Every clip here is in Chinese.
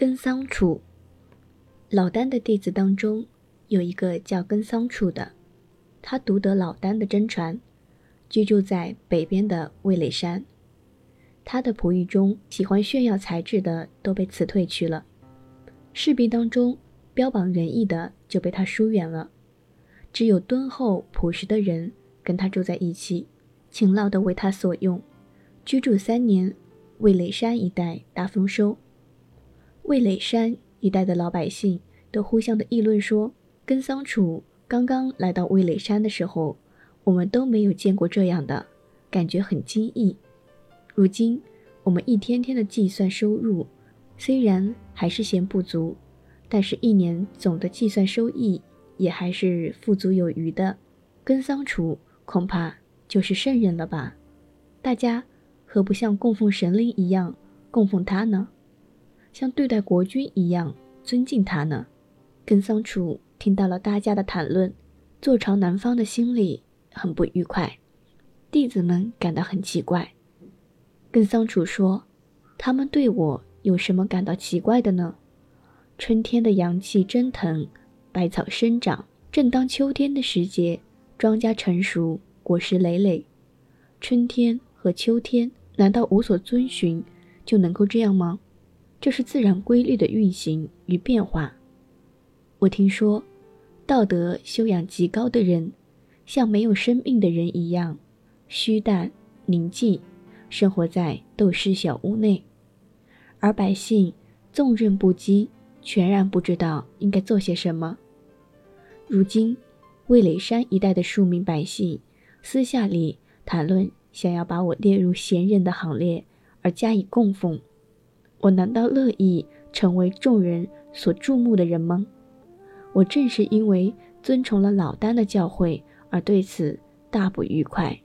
根桑楚，老丹的弟子当中有一个叫根桑楚的，他独得老丹的真传，居住在北边的味蕾山。他的仆役中喜欢炫耀才智的都被辞退去了，士兵当中标榜仁义的就被他疏远了，只有敦厚朴实的人跟他住在一起，勤劳的为他所用。居住三年，味蕾山一带大丰收。味蕾山一带的老百姓都互相的议论说：“跟桑楚刚刚来到味蕾山的时候，我们都没有见过这样的，感觉很惊异。如今我们一天天的计算收入，虽然还是嫌不足，但是一年总的计算收益也还是富足有余的。跟桑楚恐怕就是圣人了吧？大家何不像供奉神灵一样供奉他呢？”像对待国君一样尊敬他呢。跟桑楚听到了大家的谈论，坐朝南方的心里很不愉快。弟子们感到很奇怪。跟桑楚说：“他们对我有什么感到奇怪的呢？春天的阳气蒸腾，百草生长，正当秋天的时节，庄稼成熟，果实累累。春天和秋天难道无所遵循就能够这样吗？”这是自然规律的运行与变化。我听说，道德修养极高的人，像没有生命的人一样，虚淡宁静，生活在斗室小屋内；而百姓纵任不羁，全然不知道应该做些什么。如今，味蕾山一带的数名百姓私下里谈论，想要把我列入贤人的行列，而加以供奉。我难道乐意成为众人所注目的人吗？我正是因为遵从了老丹的教诲而对此大不愉快。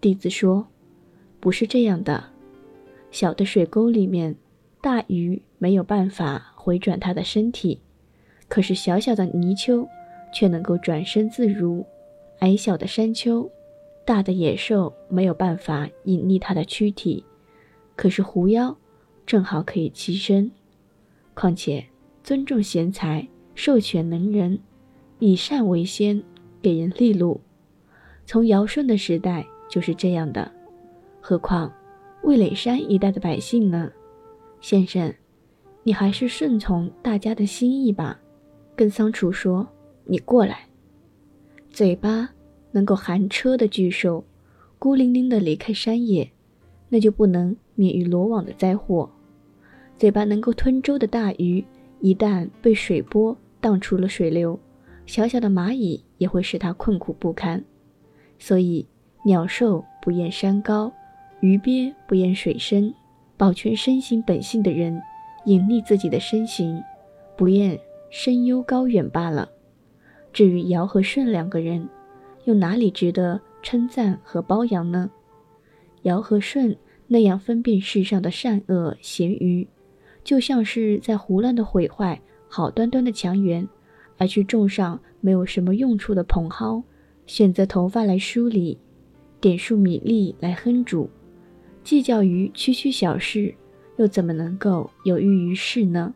弟子说：“不是这样的，小的水沟里面，大鱼没有办法回转它的身体，可是小小的泥鳅却能够转身自如；矮小的山丘，大的野兽没有办法隐匿它的躯体，可是狐妖。”正好可以栖身，况且尊重贤才，授权能人，以善为先，给人利禄。从尧舜的时代就是这样的，何况味蕾山一带的百姓呢？先生，你还是顺从大家的心意吧。跟桑楚说：“你过来。”嘴巴能够含车的巨兽，孤零零的离开山野，那就不能免于罗网的灾祸。嘴巴能够吞舟的大鱼，一旦被水波荡出了水流，小小的蚂蚁也会使它困苦不堪。所以，鸟兽不厌山高，鱼鳖不厌水深。保全身形本性的人，隐匿自己的身形，不厌深幽高远罢了。至于尧和舜两个人，又哪里值得称赞和褒扬呢？尧和舜那样分辨世上的善恶咸愚。就像是在胡乱的毁坏好端端的墙垣，而去种上没有什么用处的蓬蒿；选择头发来梳理，点数米粒来烹煮，计较于区区小事，又怎么能够有益于世呢？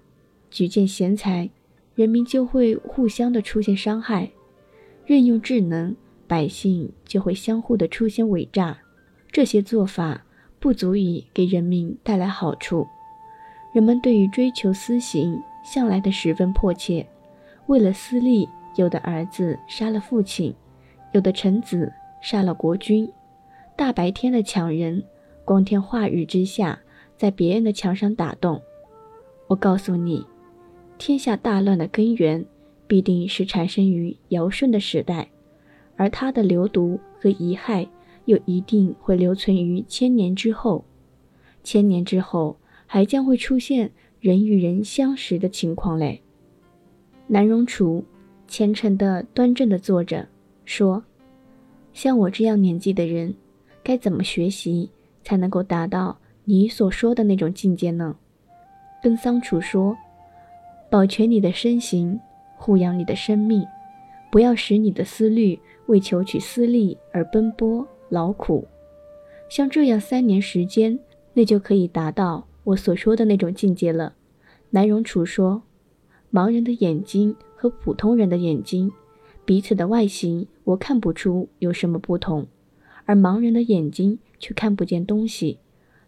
举荐贤才，人民就会互相的出现伤害；任用智能，百姓就会相互的出现伪诈。这些做法不足以给人民带来好处。人们对于追求私刑向来的十分迫切，为了私利，有的儿子杀了父亲，有的臣子杀了国君。大白天的抢人，光天化日之下，在别人的墙上打洞。我告诉你，天下大乱的根源必定是产生于尧舜的时代，而他的流毒和遗害又一定会留存于千年之后。千年之后。还将会出现人与人相识的情况嘞。南荣楚虔诚的、端正的坐着，说：“像我这样年纪的人，该怎么学习才能够达到你所说的那种境界呢？”跟桑楚说：“保全你的身形，护养你的生命，不要使你的思虑为求取私利而奔波劳苦。像这样三年时间，那就可以达到。”我所说的那种境界了，南荣楚说：“盲人的眼睛和普通人的眼睛，彼此的外形我看不出有什么不同，而盲人的眼睛却看不见东西。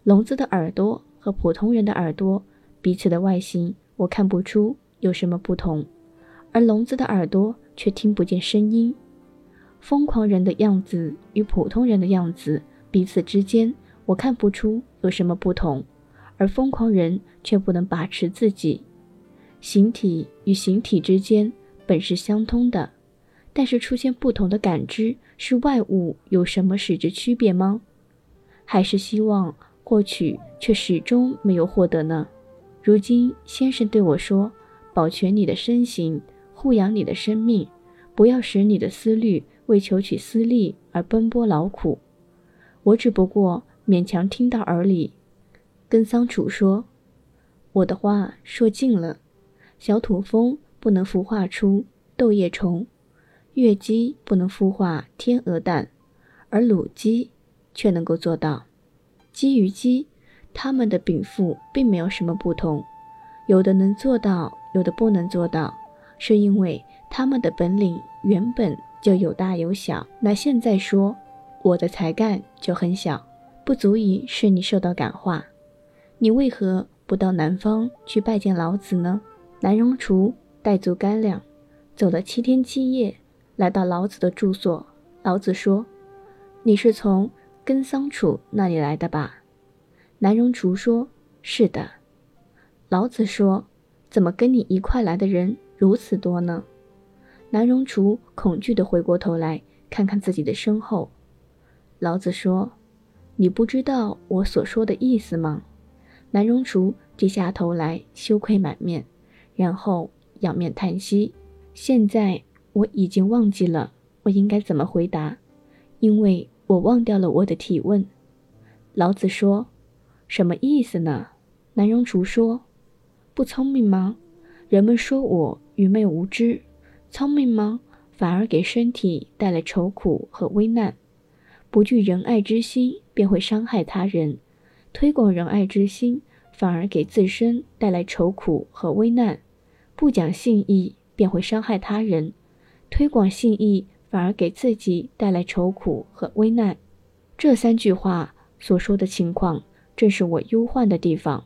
聋子的耳朵和普通人的耳朵，彼此的外形我看不出有什么不同，而聋子的耳朵却听不见声音。疯狂人的样子与普通人的样子，彼此之间我看不出有什么不同。”而疯狂人却不能把持自己，形体与形体之间本是相通的，但是出现不同的感知，是外物有什么使之区别吗？还是希望获取却始终没有获得呢？如今先生对我说：“保全你的身形，护养你的生命，不要使你的思虑为求取私利而奔波劳苦。”我只不过勉强听到耳里。跟桑楚说：“我的话说尽了。小土蜂不能孵化出豆叶虫，月鸡不能孵化天鹅蛋，而卤鸡却能够做到。鸡与鸡，它们的禀赋并没有什么不同，有的能做到，有的不能做到，是因为它们的本领原本就有大有小。那现在说我的才干就很小，不足以使你受到感化。”你为何不到南方去拜见老子呢？南荣厨带足干粮，走了七天七夜，来到老子的住所。老子说：“你是从根桑楚那里来的吧？”南荣厨说：“是的。”老子说：“怎么跟你一块来的人如此多呢？”南荣厨恐惧地回过头来看看自己的身后。老子说：“你不知道我所说的意思吗？”南荣厨低下头来，羞愧满面，然后仰面叹息。现在我已经忘记了我应该怎么回答，因为我忘掉了我的提问。老子说：“什么意思呢？”南荣厨说：“不聪明吗？人们说我愚昧无知，聪明吗？反而给身体带来愁苦和危难。不具仁爱之心，便会伤害他人。”推广仁爱之心，反而给自身带来愁苦和危难；不讲信义，便会伤害他人；推广信义，反而给自己带来愁苦和危难。这三句话所说的情况，正是我忧患的地方。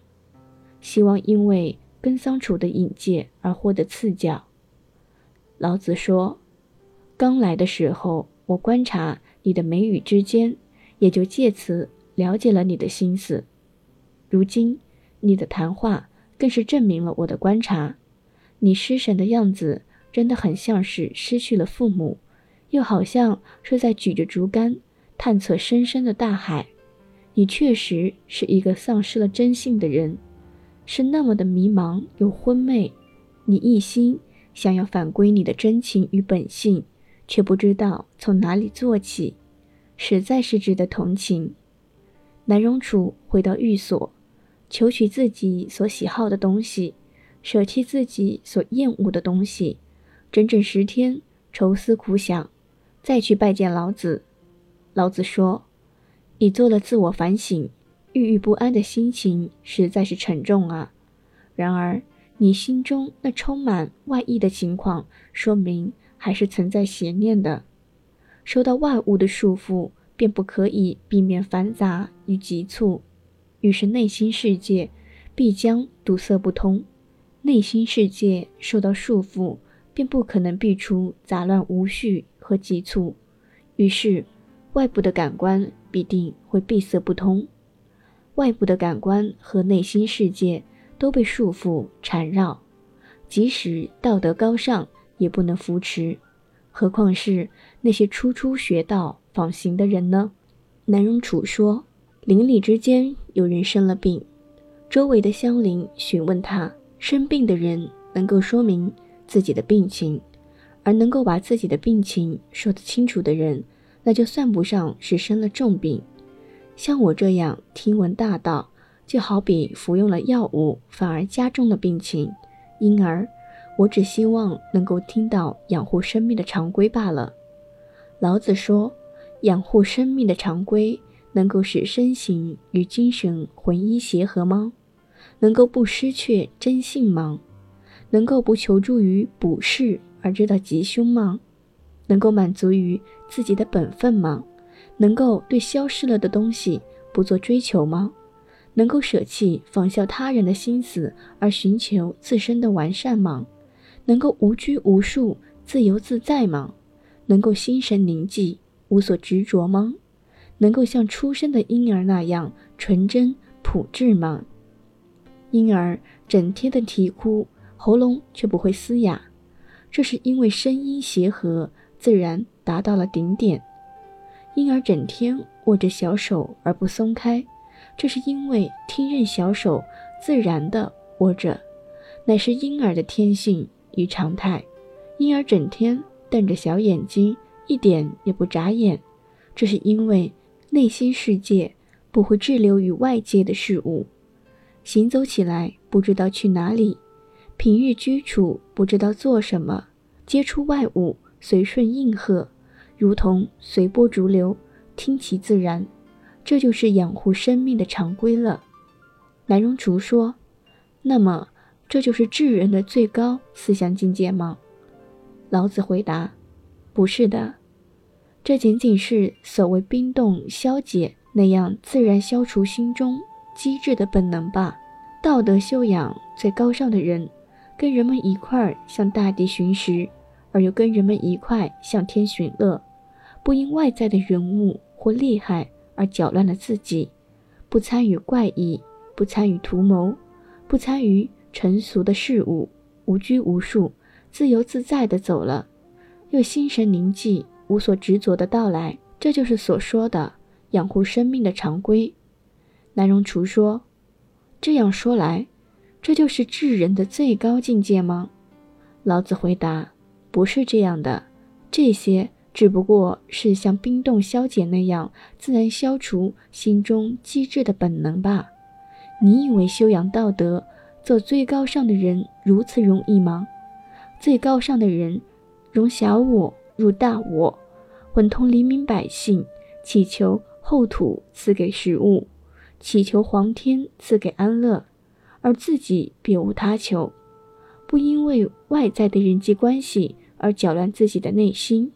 希望因为跟桑楚的引介而获得赐教。老子说：“刚来的时候，我观察你的眉宇之间，也就借此。”了解了你的心思，如今你的谈话更是证明了我的观察。你失神的样子真的很像是失去了父母，又好像是在举着竹竿探测深深的大海。你确实是一个丧失了真性的人，是那么的迷茫又昏昧。你一心想要返归你的真情与本性，却不知道从哪里做起，实在是值得同情。南荣楚回到寓所，求取自己所喜好的东西，舍弃自己所厌恶的东西，整整十天愁思苦想，再去拜见老子。老子说：“你做了自我反省，郁郁不安的心情实在是沉重啊。然而你心中那充满外意的情况，说明还是存在邪念的，受到外物的束缚。”便不可以避免繁杂与急促，于是内心世界必将堵塞不通。内心世界受到束缚，便不可能避出杂乱无序和急促，于是外部的感官必定会闭塞不通。外部的感官和内心世界都被束缚缠绕，即使道德高尚也不能扶持，何况是那些初初学道。仿行的人呢？南荣楚说：“邻里之间有人生了病，周围的乡邻询问他，生病的人能够说明自己的病情，而能够把自己的病情说得清楚的人，那就算不上是生了重病。像我这样听闻大道，就好比服用了药物，反而加重了病情。因而，我只希望能够听到养护生命的常规罢了。”老子说。养护生命的常规能够使身形与精神魂一协和吗？能够不失去真性吗？能够不求助于卜筮而知道吉凶吗？能够满足于自己的本分吗？能够对消失了的东西不做追求吗？能够舍弃仿效他人的心思而寻求自身的完善吗？能够无拘无束、自由自在吗？能够心神宁静、无所执着吗？能够像出生的婴儿那样纯真朴质吗？婴儿整天的啼哭，喉咙却不会嘶哑，这是因为声音协和，自然达到了顶点。婴儿整天握着小手而不松开，这是因为听任小手自然的握着，乃是婴儿的天性与常态。婴儿整天瞪着小眼睛，一点也不眨眼，这是因为内心世界不会滞留于外界的事物，行走起来不知道去哪里，平日居处不知道做什么，接触外物随顺应和。如同随波逐流，听其自然，这就是养护生命的常规了。南荣竹说：“那么，这就是智人的最高思想境界吗？”老子回答：“不是的，这仅仅是所谓冰冻消解那样自然消除心中机智的本能吧。道德修养最高尚的人，跟人们一块儿向大地寻食，而又跟人们一块向天寻乐。”不因外在的人物或厉害而搅乱了自己，不参与怪异，不参与图谋，不参与成俗的事物，无拘无束，自由自在地走了，又心神宁静，无所执着的到来，这就是所说的养护生命的常规。南荣厨说：“这样说来，这就是智人的最高境界吗？”老子回答：“不是这样的，这些。”只不过是像冰冻消解那样自然消除心中机智的本能吧？你以为修养道德、做最高尚的人如此容易吗？最高尚的人，容小我入大我，混同黎民百姓，祈求后土赐给食物，祈求皇天赐给安乐，而自己别无他求，不因为外在的人际关系而搅乱自己的内心。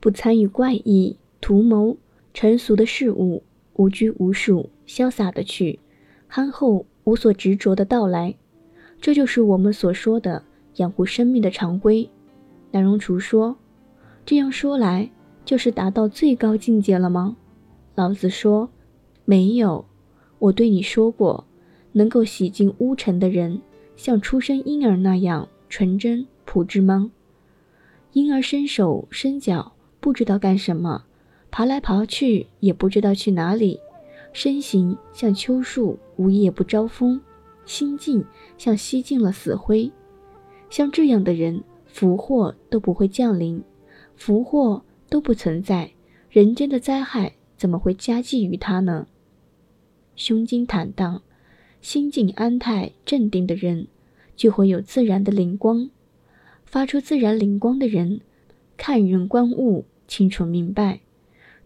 不参与怪异图谋、成俗的事物，无拘无束，潇洒的去，憨厚无所执着的到来，这就是我们所说的养护生命的常规。南荣厨说：“这样说来，就是达到最高境界了吗？”老子说：“没有，我对你说过，能够洗净污尘的人，像出生婴儿那样纯真朴质吗？婴儿伸手伸脚。”不知道干什么，爬来爬去也不知道去哪里，身形像秋树无叶不招风，心境像吸尽了死灰。像这样的人，福祸都不会降临，福祸都不存在，人间的灾害怎么会加计于他呢？胸襟坦荡、心境安泰镇定的人，就会有自然的灵光。发出自然灵光的人，看人观物。清楚明白，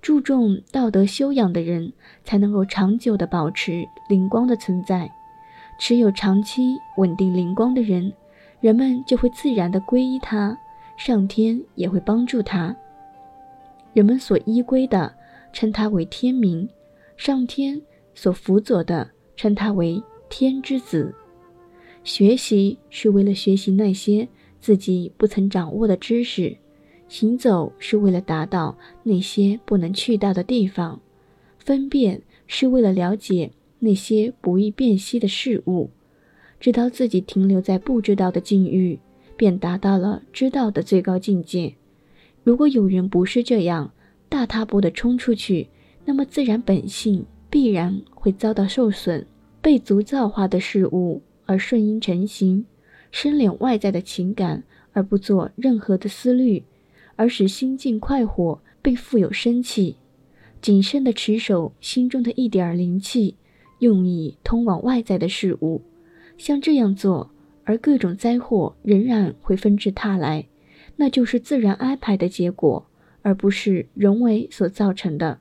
注重道德修养的人，才能够长久的保持灵光的存在。持有长期稳定灵光的人，人们就会自然的皈依他，上天也会帮助他。人们所依归的，称他为天明；上天所辅佐的，称他为天之子。学习是为了学习那些自己不曾掌握的知识。行走是为了达到那些不能去到的地方，分辨是为了了解那些不易辨析的事物，知道自己停留在不知道的境遇，便达到了知道的最高境界。如果有人不是这样，大踏步地冲出去，那么自然本性必然会遭到受损，被足造化的事物而顺应成形，生敛外在的情感而不做任何的思虑。而使心境快活，并富有生气，谨慎地持守心中的一点灵气，用以通往外在的事物。像这样做，而各种灾祸仍然会纷至沓来，那就是自然安排的结果，而不是人为所造成的，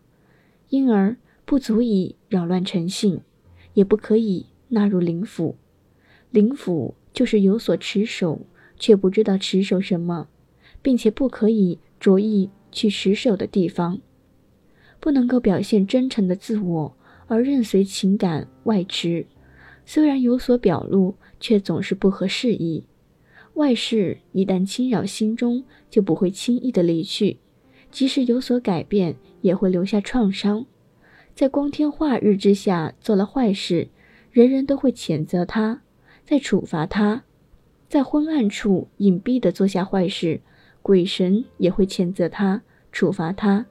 因而不足以扰乱诚信，也不可以纳入灵府。灵府就是有所持守，却不知道持守什么，并且不可以着意去持守的地方，不能够表现真诚的自我，而任随情感外驰。虽然有所表露，却总是不合时宜。外事一旦侵扰心中，就不会轻易的离去；即使有所改变，也会留下创伤。在光天化日之下做了坏事，人人都会谴责他，在处罚他；在昏暗处隐蔽的做下坏事，鬼神也会谴责他，处罚他。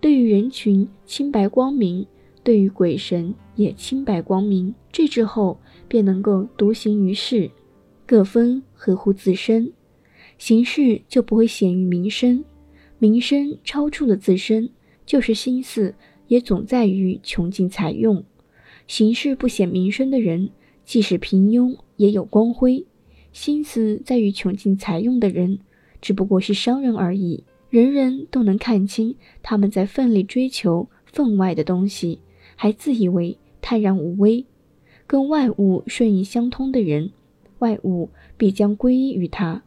对于人群清白光明，对于鬼神也清白光明。这之后便能够独行于世。各分合乎自身，行事就不会显于名声，名声超出了自身，就是心思也总在于穷尽财用。行事不显名声的人，即使平庸也有光辉；心思在于穷尽财用的人，只不过是商人而已。人人都能看清他们在奋力追求分外的东西，还自以为泰然无威，跟外物顺应相通的人。外物必将归依于他，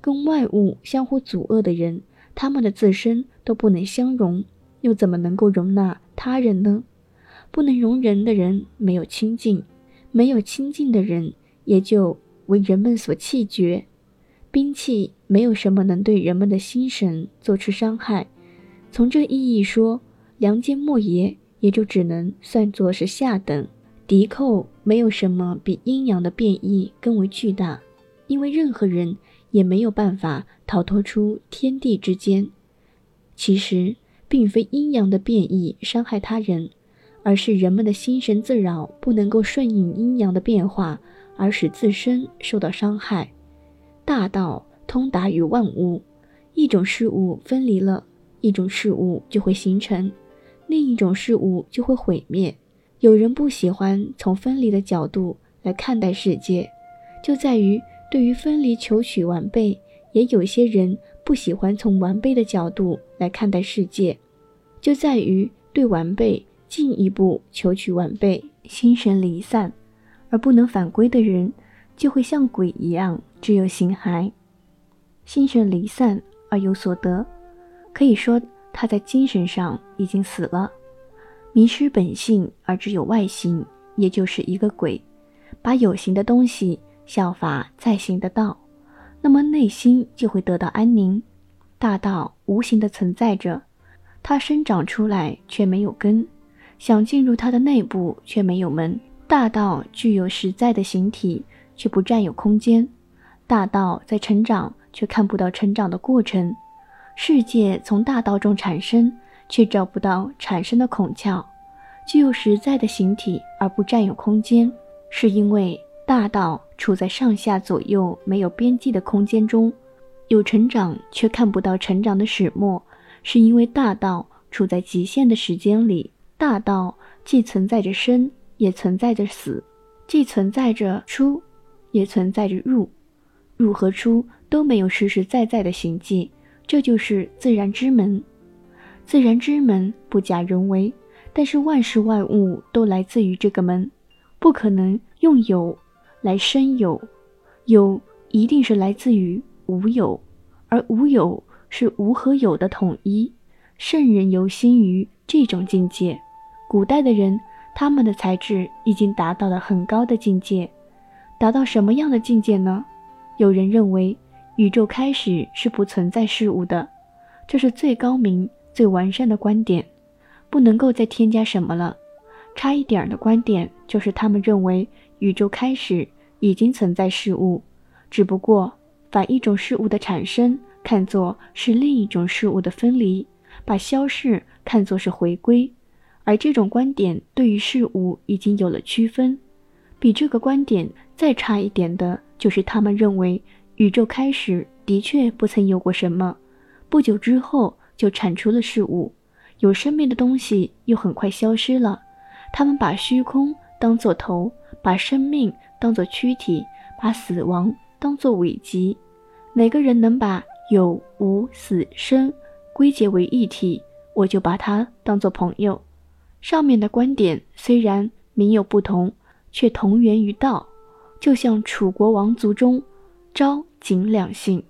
跟外物相互阻遏的人，他们的自身都不能相容，又怎么能够容纳他人呢？不能容人的人没有亲近，没有亲近的人也就为人们所弃绝。兵器没有什么能对人们的心神做出伤害。从这意义说，梁间莫邪也就只能算作是下等。敌寇没有什么比阴阳的变异更为巨大，因为任何人也没有办法逃脱出天地之间。其实，并非阴阳的变异伤害他人，而是人们的心神自扰，不能够顺应阴阳的变化，而使自身受到伤害。大道通达于万物，一种事物分离了，一种事物就会形成，另一种事物就会毁灭。有人不喜欢从分离的角度来看待世界，就在于对于分离求取完备；也有些人不喜欢从完备的角度来看待世界，就在于对完备进一步求取完备。心神离散而不能返归的人，就会像鬼一样，只有形骸；心神离散而有所得，可以说他在精神上已经死了。迷失本性而只有外形，也就是一个鬼，把有形的东西效法在行的道，那么内心就会得到安宁。大道无形的存在着，它生长出来却没有根，想进入它的内部却没有门。大道具有实在的形体，却不占有空间。大道在成长，却看不到成长的过程。世界从大道中产生。却找不到产生的孔窍，具有实在的形体而不占有空间，是因为大道处在上下左右没有边际的空间中，有成长却看不到成长的始末，是因为大道处在极限的时间里。大道既存在着生，也存在着死，既存在着出，也存在着入，入和出都没有实实在在的形迹，这就是自然之门。自然之门不假人为，但是万事万物都来自于这个门，不可能用有来生有，有一定是来自于无有，而无有是无和有的统一。圣人游心于这种境界，古代的人他们的才智已经达到了很高的境界，达到什么样的境界呢？有人认为宇宙开始是不存在事物的，这是最高明。最完善的观点，不能够再添加什么了。差一点的观点就是他们认为宇宙开始已经存在事物，只不过把一种事物的产生看作是另一种事物的分离，把消逝看作是回归。而这种观点对于事物已经有了区分。比这个观点再差一点的就是他们认为宇宙开始的确不曾有过什么，不久之后。就产出了事物，有生命的东西又很快消失了。他们把虚空当作头，把生命当作躯体，把死亡当作尾极。每个人能把有无死生归结为一体，我就把他当作朋友。上面的观点虽然名有不同，却同源于道。就像楚国王族中昭、景两姓，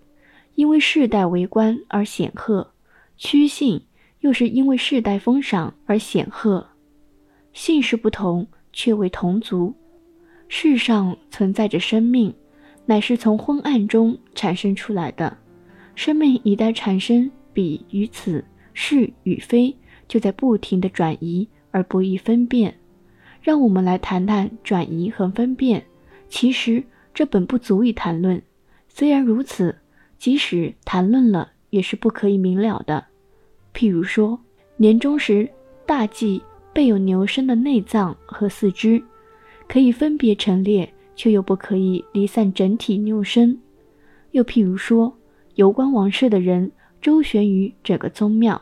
因为世代为官而显赫；屈姓又是因为世代封赏而显赫。姓氏不同，却为同族。世上存在着生命，乃是从昏暗中产生出来的。生命一旦产生，彼与此是与非，就在不停的转移而不易分辨。让我们来谈谈转移和分辨。其实这本不足以谈论，虽然如此，即使谈论了，也是不可以明了的。譬如说，年终时大祭备有牛身的内脏和四肢，可以分别陈列，却又不可以离散整体牛身。又譬如说，有关王室的人周旋于整个宗庙，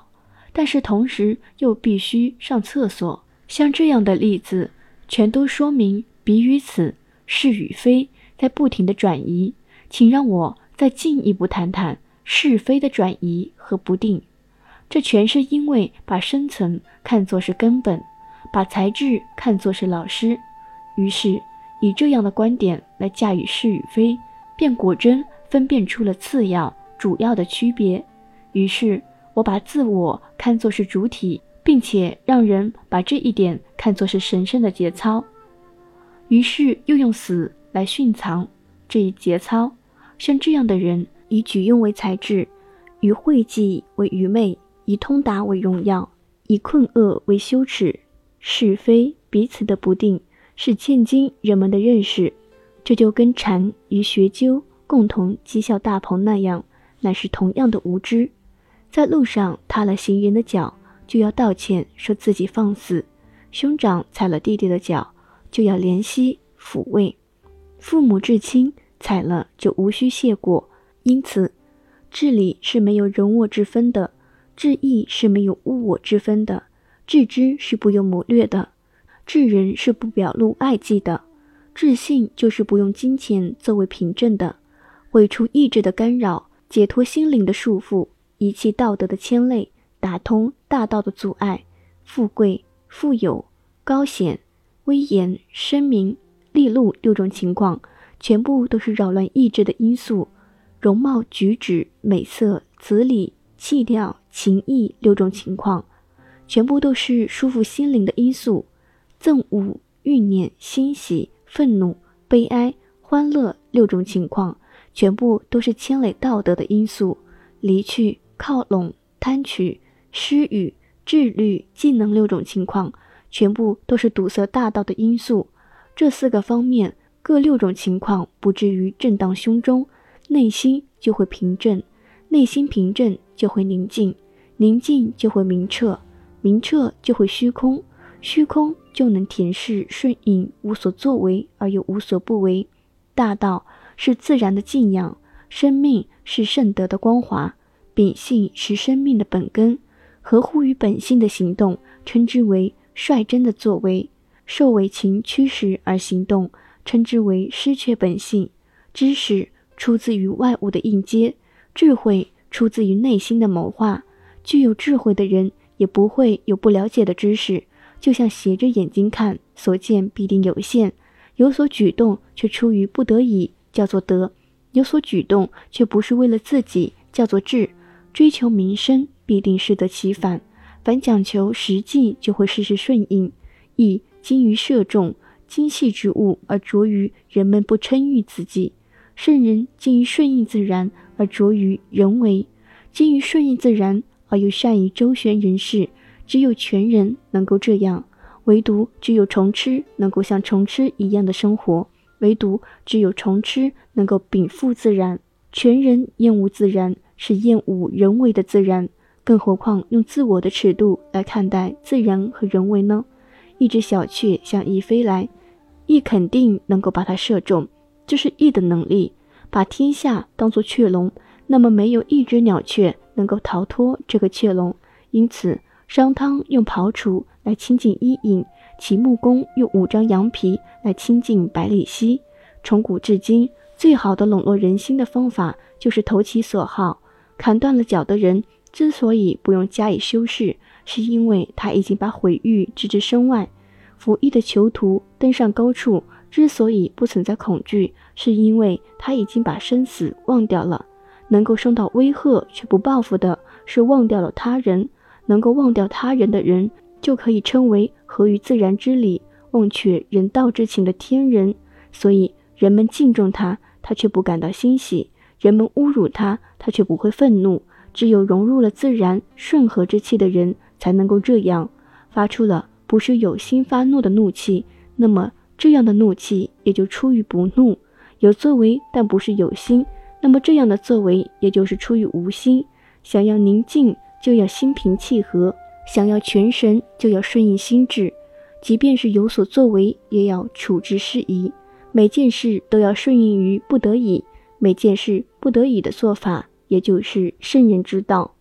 但是同时又必须上厕所。像这样的例子，全都说明彼与此。是与非在不停的转移，请让我再进一步谈谈是非的转移和不定。这全是因为把生存看作是根本，把才智看作是老师，于是以这样的观点来驾驭是与非，便果真分辨出了次要、主要的区别。于是我把自我看作是主体，并且让人把这一点看作是神圣的节操。于是又用死来殉藏这一节操，像这样的人，以举用为才智，以讳计为愚昧，以通达为荣耀，以困厄为羞耻。是非彼此的不定，是现今人们的认识。这就跟禅与学究共同讥笑大鹏那样，乃是同样的无知。在路上踏了行人的脚，就要道歉，说自己放肆；兄长踩了弟弟的脚。就要怜惜抚慰，父母至亲踩了就无需谢过。因此，治理是没有人我之分的，治义是没有物我之分的，治知是不用谋略的，治人是不表露爱忌的，治性就是不用金钱作为凭证的，毁除意志的干扰，解脱心灵的束缚，遗弃道德的牵累，打通大道的阻碍，富贵、富有、高显。威严、声名、利禄六种情况，全部都是扰乱意志的因素；容貌、举止、美色、子礼、气调、情意六种情况，全部都是束缚心灵的因素；憎恶、欲念、欣喜、愤怒、悲哀、欢乐六种情况，全部都是牵累道德的因素；离去、靠拢、贪取、失语、智律、技能六种情况。全部都是堵塞大道的因素，这四个方面各六种情况不至于震荡胸中，内心就会平正，内心平正就会宁静，宁静就会明澈，明澈就会虚空，虚空就能恬适顺应，无所作为而又无所不为。大道是自然的静养，生命是圣德的光华，秉性是生命的本根，合乎于本性的行动，称之为。率真的作为，受为情驱使而行动，称之为失却本性。知识出自于外物的应接，智慧出自于内心的谋划。具有智慧的人也不会有不了解的知识，就像斜着眼睛看，所见必定有限；有所举动却出于不得已，叫做德；有所举动却不是为了自己，叫做智。追求名声，必定适得其反。凡讲求实际，就会事事顺应；亦精于射中精细之物，而着于人们不称誉自己。圣人精于顺应自然，而着于人为；精于顺应自然，而又善于周旋人事。只有全人能够这样，唯独只有虫吃能够像虫吃一样的生活，唯独只有虫吃能够禀赋自然。全人厌恶自然，是厌恶人为的自然。更何况用自我的尺度来看待自然和人为呢？一只小雀向翼飞来，翼肯定能够把它射中，这是翼的能力。把天下当作雀笼，那么没有一只鸟雀能够逃脱这个雀笼。因此，商汤用刨除来亲近伊尹，齐穆公用五张羊皮来亲近百里奚。从古至今，最好的笼络人心的方法就是投其所好。砍断了脚的人。之所以不用加以修饰，是因为他已经把毁誉置之身外。服役的囚徒登上高处，之所以不存在恐惧，是因为他已经把生死忘掉了。能够受到威吓却不报复的，是忘掉了他人。能够忘掉他人的人，就可以称为合于自然之理、忘却人道之情的天人。所以人们敬重他，他却不感到欣喜；人们侮辱他，他却不会愤怒。只有融入了自然顺和之气的人，才能够这样发出了不是有心发怒的怒气。那么这样的怒气也就出于不怒，有作为但不是有心。那么这样的作为也就是出于无心。想要宁静，就要心平气和；想要全神，就要顺应心智。即便是有所作为，也要处置适宜。每件事都要顺应于不得已，每件事不得已的做法，也就是圣人之道。